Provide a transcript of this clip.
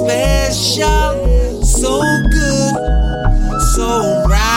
Special, so good, so right.